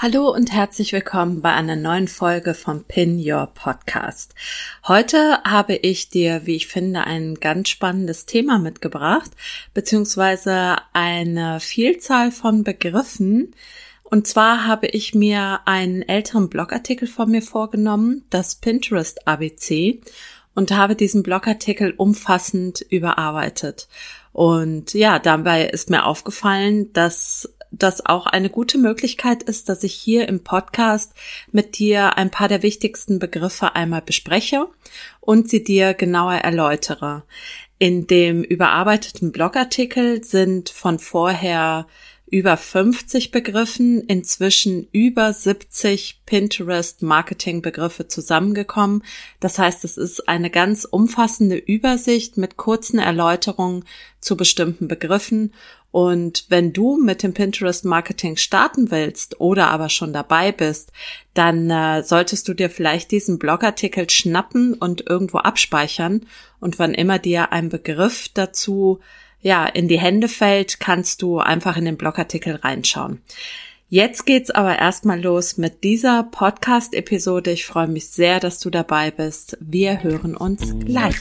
Hallo und herzlich willkommen bei einer neuen Folge vom Pin Your Podcast. Heute habe ich dir, wie ich finde, ein ganz spannendes Thema mitgebracht, beziehungsweise eine Vielzahl von Begriffen. Und zwar habe ich mir einen älteren Blogartikel von mir vorgenommen, das Pinterest ABC, und habe diesen Blogartikel umfassend überarbeitet. Und ja, dabei ist mir aufgefallen, dass das auch eine gute Möglichkeit ist, dass ich hier im Podcast mit dir ein paar der wichtigsten Begriffe einmal bespreche und sie dir genauer erläutere. In dem überarbeiteten Blogartikel sind von vorher über 50 Begriffen, inzwischen über 70 Pinterest Marketing Begriffe zusammengekommen. Das heißt, es ist eine ganz umfassende Übersicht mit kurzen Erläuterungen zu bestimmten Begriffen. Und wenn du mit dem Pinterest Marketing starten willst oder aber schon dabei bist, dann äh, solltest du dir vielleicht diesen Blogartikel schnappen und irgendwo abspeichern. Und wann immer dir ein Begriff dazu ja, in die Hände fällt, kannst du einfach in den Blogartikel reinschauen. Jetzt geht's aber erstmal los mit dieser Podcast-Episode. Ich freue mich sehr, dass du dabei bist. Wir hören uns gleich.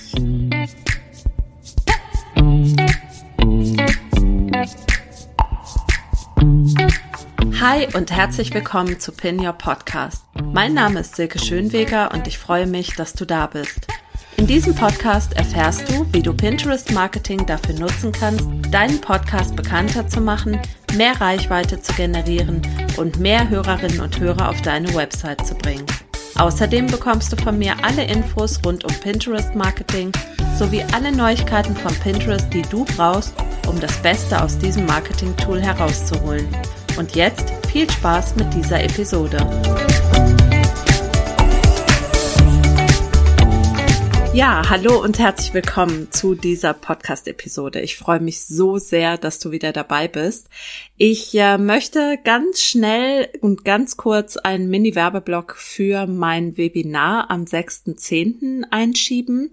Hi und herzlich willkommen zu Pin Your Podcast. Mein Name ist Silke Schönweger und ich freue mich, dass du da bist. In diesem Podcast erfährst du, wie du Pinterest Marketing dafür nutzen kannst, deinen Podcast bekannter zu machen, mehr Reichweite zu generieren und mehr Hörerinnen und Hörer auf deine Website zu bringen. Außerdem bekommst du von mir alle Infos rund um Pinterest Marketing sowie alle Neuigkeiten von Pinterest, die du brauchst, um das Beste aus diesem Marketing-Tool herauszuholen. Und jetzt viel Spaß mit dieser Episode. Ja, hallo und herzlich willkommen zu dieser Podcast-Episode. Ich freue mich so sehr, dass du wieder dabei bist. Ich äh, möchte ganz schnell und ganz kurz einen Mini-Werbeblock für mein Webinar am 6.10. einschieben.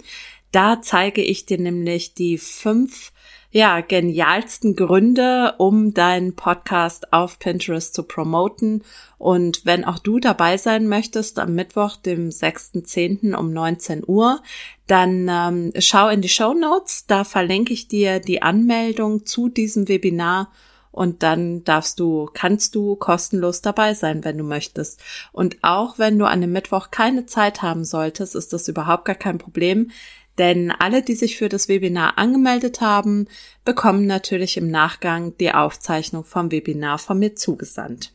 Da zeige ich dir nämlich die fünf ja, genialsten Gründe, um deinen Podcast auf Pinterest zu promoten. Und wenn auch du dabei sein möchtest am Mittwoch, dem 6.10. um 19 Uhr, dann ähm, schau in die Show Notes. Da verlinke ich dir die Anmeldung zu diesem Webinar und dann darfst du, kannst du kostenlos dabei sein, wenn du möchtest. Und auch wenn du an dem Mittwoch keine Zeit haben solltest, ist das überhaupt gar kein Problem. Denn alle, die sich für das Webinar angemeldet haben, bekommen natürlich im Nachgang die Aufzeichnung vom Webinar von mir zugesandt.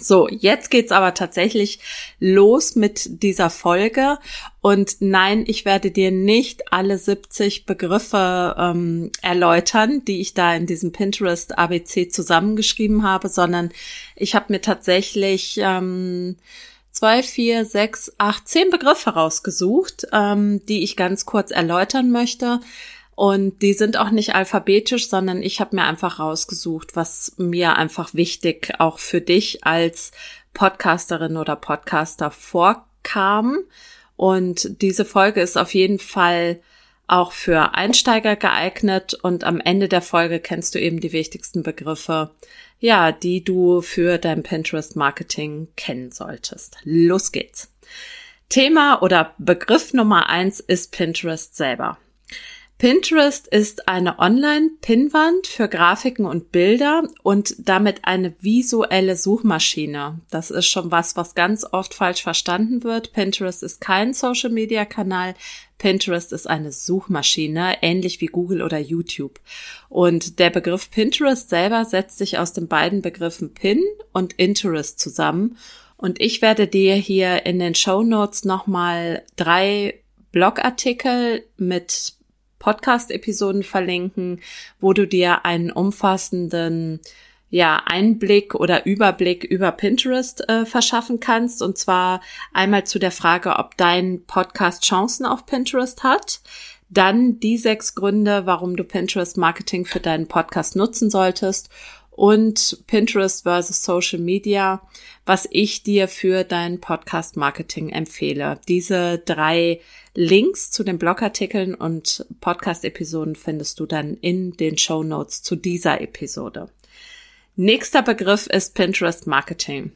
So, jetzt geht's aber tatsächlich los mit dieser Folge. Und nein, ich werde dir nicht alle 70 Begriffe ähm, erläutern, die ich da in diesem Pinterest ABC zusammengeschrieben habe, sondern ich habe mir tatsächlich ähm, zwei, vier, sechs, acht, zehn Begriffe rausgesucht, ähm, die ich ganz kurz erläutern möchte. Und die sind auch nicht alphabetisch, sondern ich habe mir einfach rausgesucht, was mir einfach wichtig auch für dich als Podcasterin oder Podcaster vorkam. Und diese Folge ist auf jeden Fall auch für Einsteiger geeignet und am Ende der Folge kennst du eben die wichtigsten Begriffe, ja, die du für dein Pinterest Marketing kennen solltest. Los geht's. Thema oder Begriff Nummer eins ist Pinterest selber. Pinterest ist eine Online-Pinnwand für Grafiken und Bilder und damit eine visuelle Suchmaschine. Das ist schon was, was ganz oft falsch verstanden wird. Pinterest ist kein Social-Media-Kanal. Pinterest ist eine Suchmaschine, ähnlich wie Google oder YouTube. Und der Begriff Pinterest selber setzt sich aus den beiden Begriffen Pin und Interest zusammen. Und ich werde dir hier in den Show Notes nochmal drei Blogartikel mit Podcast-Episoden verlinken, wo du dir einen umfassenden ja, Einblick oder Überblick über Pinterest äh, verschaffen kannst. Und zwar einmal zu der Frage, ob dein Podcast Chancen auf Pinterest hat. Dann die sechs Gründe, warum du Pinterest Marketing für deinen Podcast nutzen solltest. Und Pinterest versus Social Media, was ich dir für dein Podcast Marketing empfehle. Diese drei Links zu den Blogartikeln und Podcast-Episoden findest du dann in den Show Notes zu dieser Episode. Nächster Begriff ist Pinterest Marketing.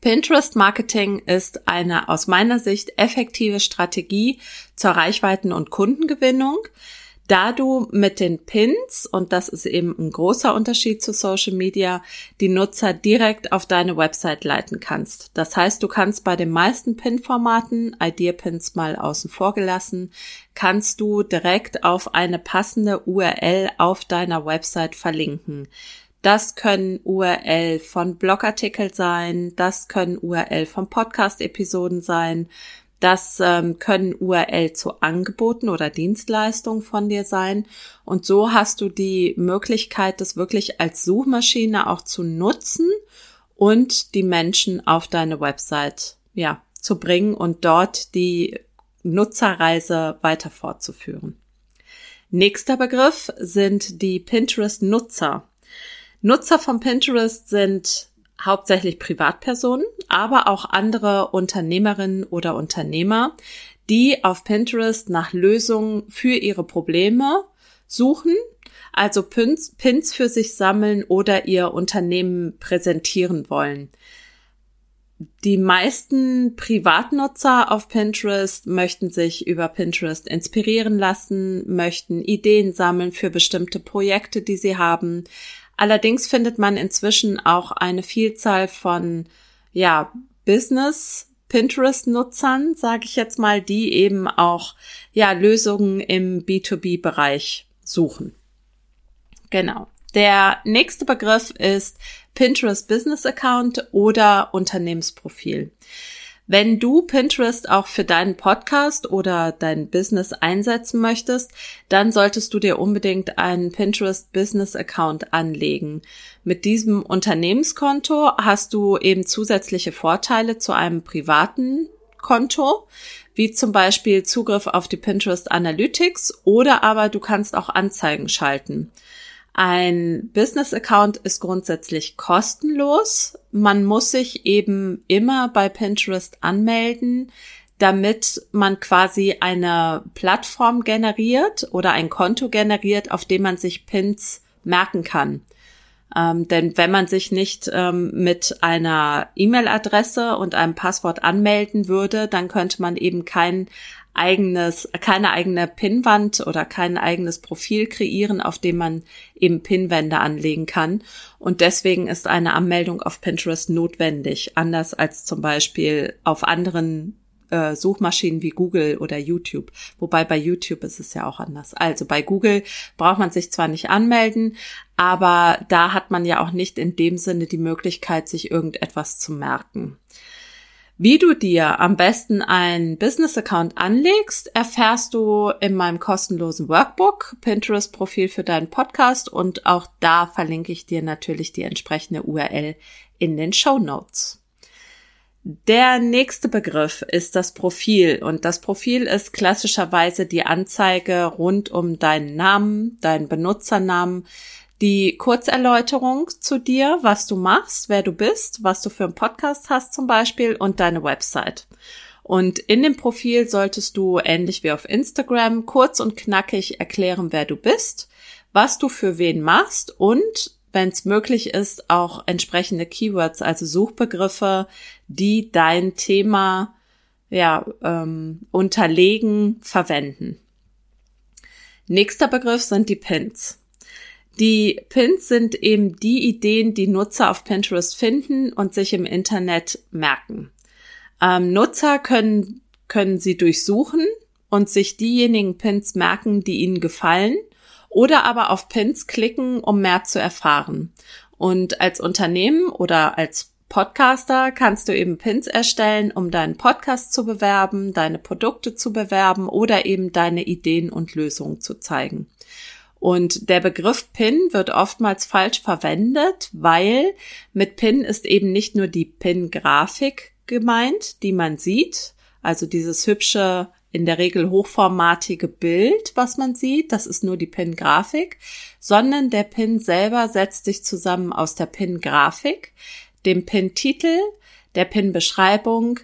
Pinterest Marketing ist eine aus meiner Sicht effektive Strategie zur Reichweiten- und Kundengewinnung, da du mit den Pins, und das ist eben ein großer Unterschied zu Social Media, die Nutzer direkt auf deine Website leiten kannst. Das heißt, du kannst bei den meisten Pin-Formaten, Idea-Pins mal außen vor gelassen, kannst du direkt auf eine passende URL auf deiner Website verlinken. Das können URL von Blogartikel sein, das können URL von Podcast-Episoden sein, das ähm, können URL zu Angeboten oder Dienstleistungen von dir sein. Und so hast du die Möglichkeit, das wirklich als Suchmaschine auch zu nutzen und die Menschen auf deine Website, ja, zu bringen und dort die Nutzerreise weiter fortzuführen. Nächster Begriff sind die Pinterest-Nutzer. Nutzer von Pinterest sind hauptsächlich Privatpersonen, aber auch andere Unternehmerinnen oder Unternehmer, die auf Pinterest nach Lösungen für ihre Probleme suchen, also Pins, Pins für sich sammeln oder ihr Unternehmen präsentieren wollen. Die meisten Privatnutzer auf Pinterest möchten sich über Pinterest inspirieren lassen, möchten Ideen sammeln für bestimmte Projekte, die sie haben, Allerdings findet man inzwischen auch eine Vielzahl von, ja, Business Pinterest-Nutzern, sage ich jetzt mal, die eben auch ja Lösungen im B2B-Bereich suchen. Genau. Der nächste Begriff ist Pinterest Business Account oder Unternehmensprofil. Wenn du Pinterest auch für deinen Podcast oder dein Business einsetzen möchtest, dann solltest du dir unbedingt einen Pinterest Business Account anlegen. Mit diesem Unternehmenskonto hast du eben zusätzliche Vorteile zu einem privaten Konto, wie zum Beispiel Zugriff auf die Pinterest Analytics oder aber du kannst auch Anzeigen schalten. Ein Business-Account ist grundsätzlich kostenlos. Man muss sich eben immer bei Pinterest anmelden, damit man quasi eine Plattform generiert oder ein Konto generiert, auf dem man sich Pins merken kann. Ähm, denn wenn man sich nicht ähm, mit einer E-Mail-Adresse und einem Passwort anmelden würde, dann könnte man eben kein eigenes, keine eigene Pinwand oder kein eigenes Profil kreieren, auf dem man eben Pinwände anlegen kann. Und deswegen ist eine Anmeldung auf Pinterest notwendig, anders als zum Beispiel auf anderen äh, Suchmaschinen wie Google oder YouTube. Wobei bei YouTube ist es ja auch anders. Also bei Google braucht man sich zwar nicht anmelden, aber da hat man ja auch nicht in dem Sinne die Möglichkeit, sich irgendetwas zu merken. Wie du dir am besten ein Business-Account anlegst, erfährst du in meinem kostenlosen Workbook, Pinterest-Profil für deinen Podcast und auch da verlinke ich dir natürlich die entsprechende URL in den Show Notes. Der nächste Begriff ist das Profil und das Profil ist klassischerweise die Anzeige rund um deinen Namen, deinen Benutzernamen, die Kurzerläuterung zu dir, was du machst, wer du bist, was du für einen Podcast hast zum Beispiel und deine Website. Und in dem Profil solltest du ähnlich wie auf Instagram kurz und knackig erklären, wer du bist, was du für wen machst und wenn es möglich ist, auch entsprechende Keywords, also Suchbegriffe, die dein Thema ja, ähm, unterlegen, verwenden. Nächster Begriff sind die Pins. Die Pins sind eben die Ideen, die Nutzer auf Pinterest finden und sich im Internet merken. Ähm, Nutzer können, können sie durchsuchen und sich diejenigen Pins merken, die ihnen gefallen oder aber auf Pins klicken, um mehr zu erfahren. Und als Unternehmen oder als Podcaster kannst du eben Pins erstellen, um deinen Podcast zu bewerben, deine Produkte zu bewerben oder eben deine Ideen und Lösungen zu zeigen. Und der Begriff Pin wird oftmals falsch verwendet, weil mit Pin ist eben nicht nur die Pin-Grafik gemeint, die man sieht, also dieses hübsche, in der Regel hochformatige Bild, was man sieht, das ist nur die Pin-Grafik, sondern der Pin selber setzt sich zusammen aus der Pin-Grafik, dem Pin-Titel, der Pin-Beschreibung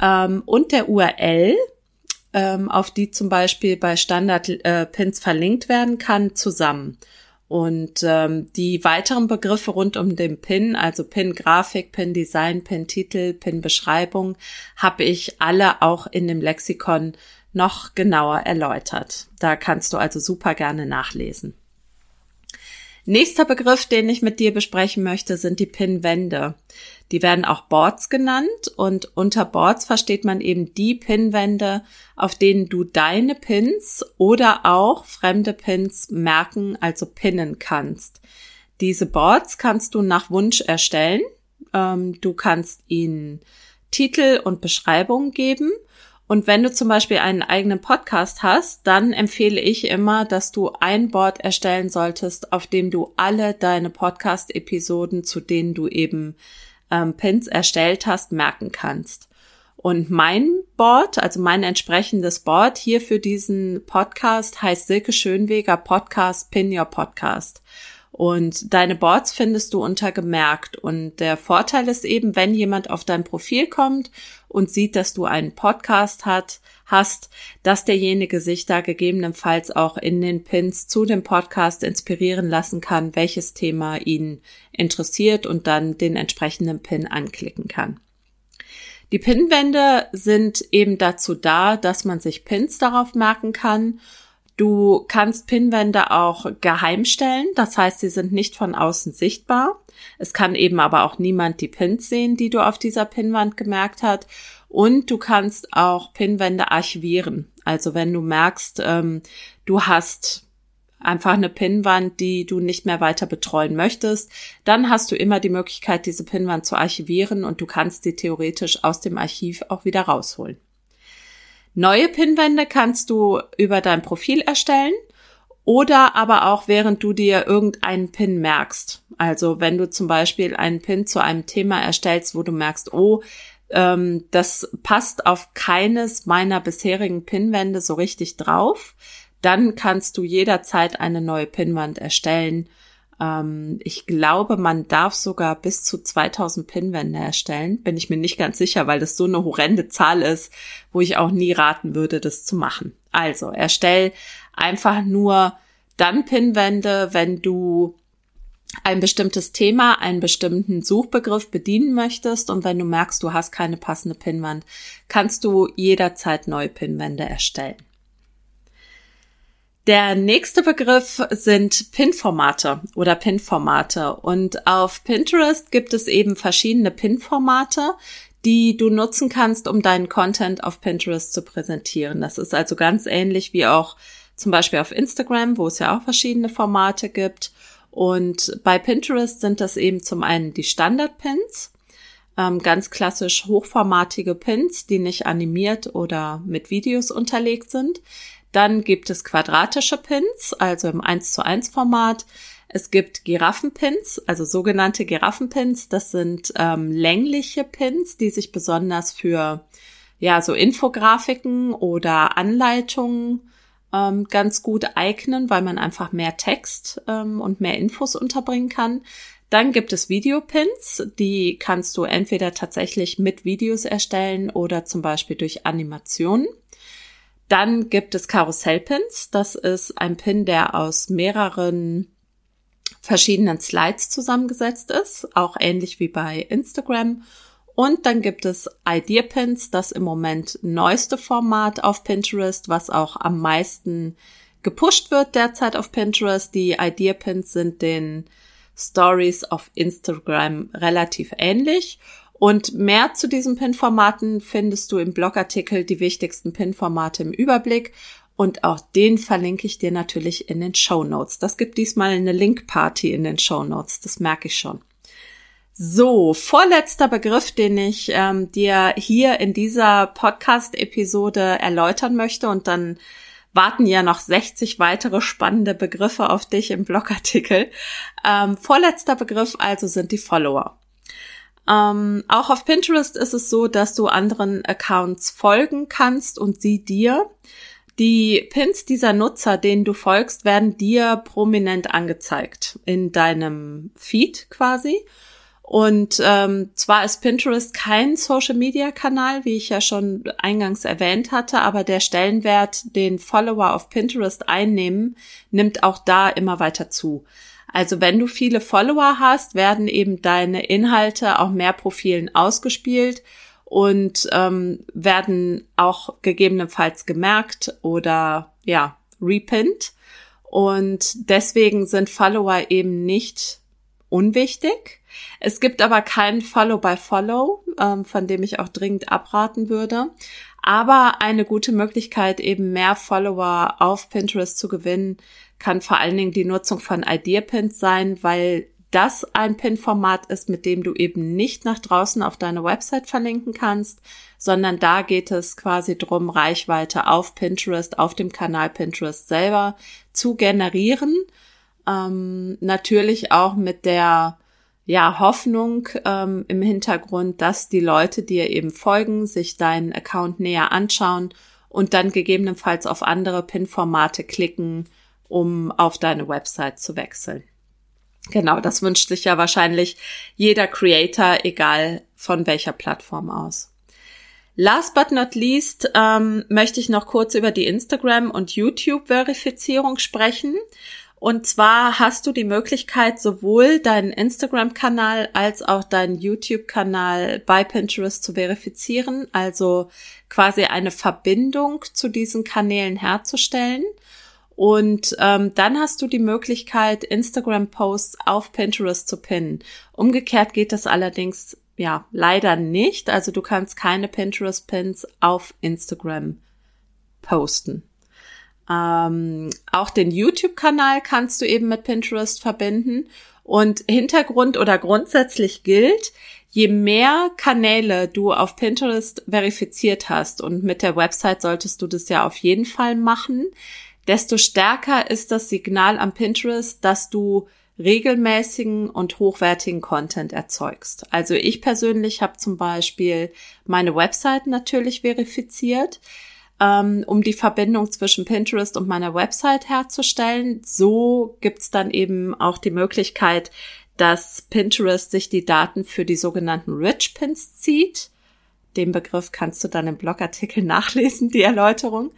ähm, und der URL, ähm, auf die zum Beispiel bei Standard-Pins äh, verlinkt werden kann, zusammen. Und ähm, die weiteren Begriffe rund um den Pin, also Pin-Grafik, Pin-Design, Pin-Titel, Pin-Beschreibung, habe ich alle auch in dem Lexikon noch genauer erläutert. Da kannst du also super gerne nachlesen. Nächster Begriff, den ich mit dir besprechen möchte, sind die Pinwände. Die werden auch Boards genannt und unter Boards versteht man eben die Pinwände, auf denen du deine Pins oder auch fremde Pins merken, also pinnen kannst. Diese Boards kannst du nach Wunsch erstellen. Ähm, du kannst ihnen Titel und Beschreibungen geben und wenn du zum Beispiel einen eigenen Podcast hast, dann empfehle ich immer, dass du ein Board erstellen solltest, auf dem du alle deine Podcast-Episoden, zu denen du eben ähm, Pins erstellt hast, merken kannst. Und mein Board, also mein entsprechendes Board hier für diesen Podcast heißt Silke Schönweger Podcast Pin Your Podcast. Und deine Boards findest du unter gemerkt. Und der Vorteil ist eben, wenn jemand auf dein Profil kommt und sieht, dass du einen Podcast hat, hast, dass derjenige sich da gegebenenfalls auch in den Pins zu dem Podcast inspirieren lassen kann, welches Thema ihn interessiert und dann den entsprechenden Pin anklicken kann. Die Pinwände sind eben dazu da, dass man sich Pins darauf merken kann Du kannst Pinwände auch geheim stellen, das heißt, sie sind nicht von außen sichtbar. Es kann eben aber auch niemand die Pins sehen, die du auf dieser Pinwand gemerkt hast. Und du kannst auch Pinwände archivieren. Also wenn du merkst, ähm, du hast einfach eine Pinwand, die du nicht mehr weiter betreuen möchtest, dann hast du immer die Möglichkeit, diese Pinwand zu archivieren und du kannst sie theoretisch aus dem Archiv auch wieder rausholen. Neue Pinwände kannst du über dein Profil erstellen oder aber auch während du dir irgendeinen Pin merkst. Also wenn du zum Beispiel einen Pin zu einem Thema erstellst, wo du merkst, oh, ähm, das passt auf keines meiner bisherigen Pinwände so richtig drauf, dann kannst du jederzeit eine neue Pinwand erstellen ähm, ich glaube, man darf sogar bis zu 2000 Pinwände erstellen. Bin ich mir nicht ganz sicher, weil das so eine horrende Zahl ist, wo ich auch nie raten würde, das zu machen. Also, erstell einfach nur dann Pinwände, wenn du ein bestimmtes Thema, einen bestimmten Suchbegriff bedienen möchtest und wenn du merkst, du hast keine passende Pinwand, kannst du jederzeit neue Pinwände erstellen. Der nächste Begriff sind Pin-Formate oder Pin-Formate. Und auf Pinterest gibt es eben verschiedene Pin-Formate, die du nutzen kannst, um deinen Content auf Pinterest zu präsentieren. Das ist also ganz ähnlich wie auch zum Beispiel auf Instagram, wo es ja auch verschiedene Formate gibt. Und bei Pinterest sind das eben zum einen die Standard-Pins, ähm, ganz klassisch hochformatige Pins, die nicht animiert oder mit Videos unterlegt sind. Dann gibt es quadratische Pins, also im 1 zu 1 Format. Es gibt Giraffenpins, also sogenannte Giraffenpins. Das sind ähm, längliche Pins, die sich besonders für ja so Infografiken oder Anleitungen ähm, ganz gut eignen, weil man einfach mehr Text ähm, und mehr Infos unterbringen kann. Dann gibt es Videopins, die kannst du entweder tatsächlich mit Videos erstellen oder zum Beispiel durch Animationen. Dann gibt es Karussellpins. Das ist ein Pin, der aus mehreren verschiedenen Slides zusammengesetzt ist, auch ähnlich wie bei Instagram. Und dann gibt es Idea Pins, das im Moment neueste Format auf Pinterest, was auch am meisten gepusht wird derzeit auf Pinterest. Die Idea Pins sind den Stories auf Instagram relativ ähnlich und mehr zu diesen PIN-Formaten findest du im Blogartikel die wichtigsten PIN-Formate im Überblick. Und auch den verlinke ich dir natürlich in den Show Notes. Das gibt diesmal eine Link-Party in den Show Notes. Das merke ich schon. So, vorletzter Begriff, den ich ähm, dir hier in dieser Podcast-Episode erläutern möchte und dann warten ja noch 60 weitere spannende Begriffe auf dich im Blogartikel. Ähm, vorletzter Begriff also sind die Follower. Ähm, auch auf Pinterest ist es so, dass du anderen Accounts folgen kannst und sie dir. Die Pins dieser Nutzer, denen du folgst, werden dir prominent angezeigt in deinem Feed quasi. Und ähm, zwar ist Pinterest kein Social-Media-Kanal, wie ich ja schon eingangs erwähnt hatte, aber der Stellenwert, den Follower auf Pinterest einnehmen, nimmt auch da immer weiter zu. Also wenn du viele Follower hast, werden eben deine Inhalte auch mehr Profilen ausgespielt und ähm, werden auch gegebenenfalls gemerkt oder ja, repinnt. Und deswegen sind Follower eben nicht unwichtig. Es gibt aber keinen Follow by Follow, ähm, von dem ich auch dringend abraten würde. Aber eine gute Möglichkeit, eben mehr Follower auf Pinterest zu gewinnen, kann vor allen Dingen die Nutzung von Idea Pins sein, weil das ein Pin-Format ist, mit dem du eben nicht nach draußen auf deine Website verlinken kannst, sondern da geht es quasi drum, Reichweite auf Pinterest, auf dem Kanal Pinterest selber zu generieren. Ähm, natürlich auch mit der ja, Hoffnung ähm, im Hintergrund, dass die Leute dir eben folgen, sich deinen Account näher anschauen und dann gegebenenfalls auf andere Pin-Formate klicken, um auf deine Website zu wechseln. Genau, das wünscht sich ja wahrscheinlich jeder Creator, egal von welcher Plattform aus. Last but not least ähm, möchte ich noch kurz über die Instagram- und YouTube-Verifizierung sprechen. Und zwar hast du die Möglichkeit, sowohl deinen Instagram-Kanal als auch deinen YouTube-Kanal bei Pinterest zu verifizieren, also quasi eine Verbindung zu diesen Kanälen herzustellen. Und ähm, dann hast du die Möglichkeit, Instagram-Posts auf Pinterest zu pinnen. Umgekehrt geht das allerdings ja leider nicht. Also du kannst keine Pinterest-Pins auf Instagram posten. Ähm, auch den YouTube-Kanal kannst du eben mit Pinterest verbinden. Und Hintergrund oder grundsätzlich gilt, je mehr Kanäle du auf Pinterest verifiziert hast, und mit der Website solltest du das ja auf jeden Fall machen, desto stärker ist das Signal am Pinterest, dass du regelmäßigen und hochwertigen Content erzeugst. Also ich persönlich habe zum Beispiel meine Website natürlich verifiziert, ähm, um die Verbindung zwischen Pinterest und meiner Website herzustellen. So gibt's dann eben auch die Möglichkeit, dass Pinterest sich die Daten für die sogenannten Rich Pins zieht. Den Begriff kannst du dann im Blogartikel nachlesen, die Erläuterung.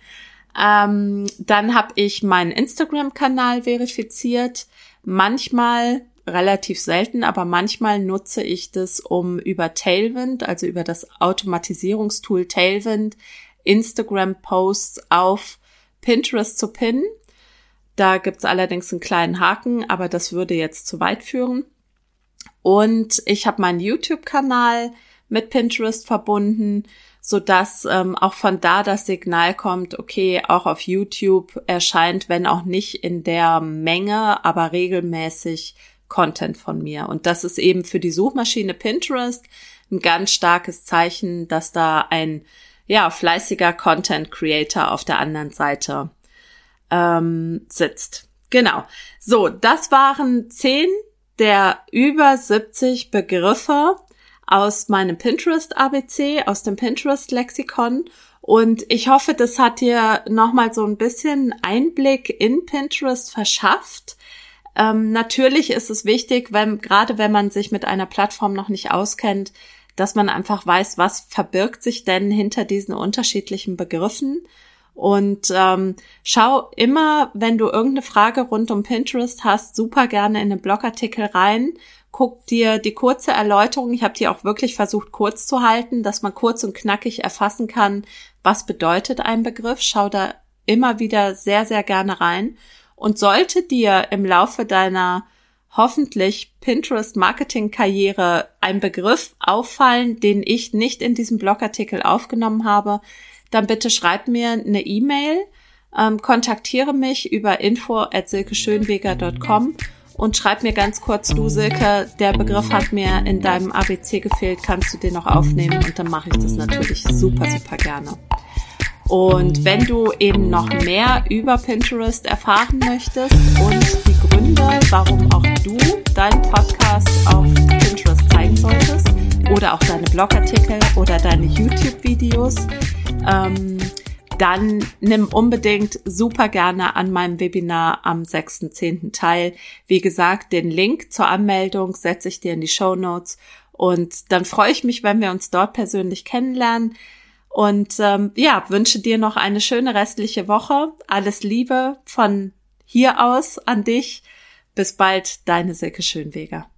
Ähm, dann habe ich meinen Instagram-Kanal verifiziert. Manchmal, relativ selten, aber manchmal nutze ich das, um über Tailwind, also über das Automatisierungstool Tailwind, Instagram-Posts auf Pinterest zu pinnen. Da gibt's allerdings einen kleinen Haken, aber das würde jetzt zu weit führen. Und ich habe meinen YouTube-Kanal mit Pinterest verbunden so dass ähm, auch von da das Signal kommt, okay, auch auf YouTube erscheint, wenn auch nicht in der Menge, aber regelmäßig Content von mir. Und das ist eben für die Suchmaschine Pinterest ein ganz starkes Zeichen, dass da ein ja fleißiger Content Creator auf der anderen Seite ähm, sitzt. Genau. So, das waren zehn der über 70 Begriffe, aus meinem Pinterest ABC, aus dem Pinterest Lexikon. Und ich hoffe, das hat dir nochmal so ein bisschen Einblick in Pinterest verschafft. Ähm, natürlich ist es wichtig, wenn, gerade wenn man sich mit einer Plattform noch nicht auskennt, dass man einfach weiß, was verbirgt sich denn hinter diesen unterschiedlichen Begriffen. Und ähm, schau immer, wenn du irgendeine Frage rund um Pinterest hast, super gerne in den Blogartikel rein guck dir die kurze Erläuterung, ich habe die auch wirklich versucht kurz zu halten, dass man kurz und knackig erfassen kann, was bedeutet ein Begriff. Schau da immer wieder sehr, sehr gerne rein. Und sollte dir im Laufe deiner hoffentlich Pinterest-Marketing-Karriere ein Begriff auffallen, den ich nicht in diesem Blogartikel aufgenommen habe, dann bitte schreib mir eine E-Mail, ähm, kontaktiere mich über info at silkeschönweger.com und schreib mir ganz kurz, du Silke, der Begriff hat mir in deinem ABC gefehlt, kannst du den noch aufnehmen? Und dann mache ich das natürlich super, super gerne. Und wenn du eben noch mehr über Pinterest erfahren möchtest und die Gründe, warum auch du deinen Podcast auf Pinterest zeigen solltest oder auch deine Blogartikel oder deine YouTube-Videos, ähm, dann nimm unbedingt super gerne an meinem Webinar am 6.10. teil. Wie gesagt, den Link zur Anmeldung setze ich dir in die Show Notes und dann freue ich mich, wenn wir uns dort persönlich kennenlernen. Und ähm, ja, wünsche dir noch eine schöne restliche Woche. Alles Liebe von hier aus an dich. Bis bald, deine Silke Schönweger.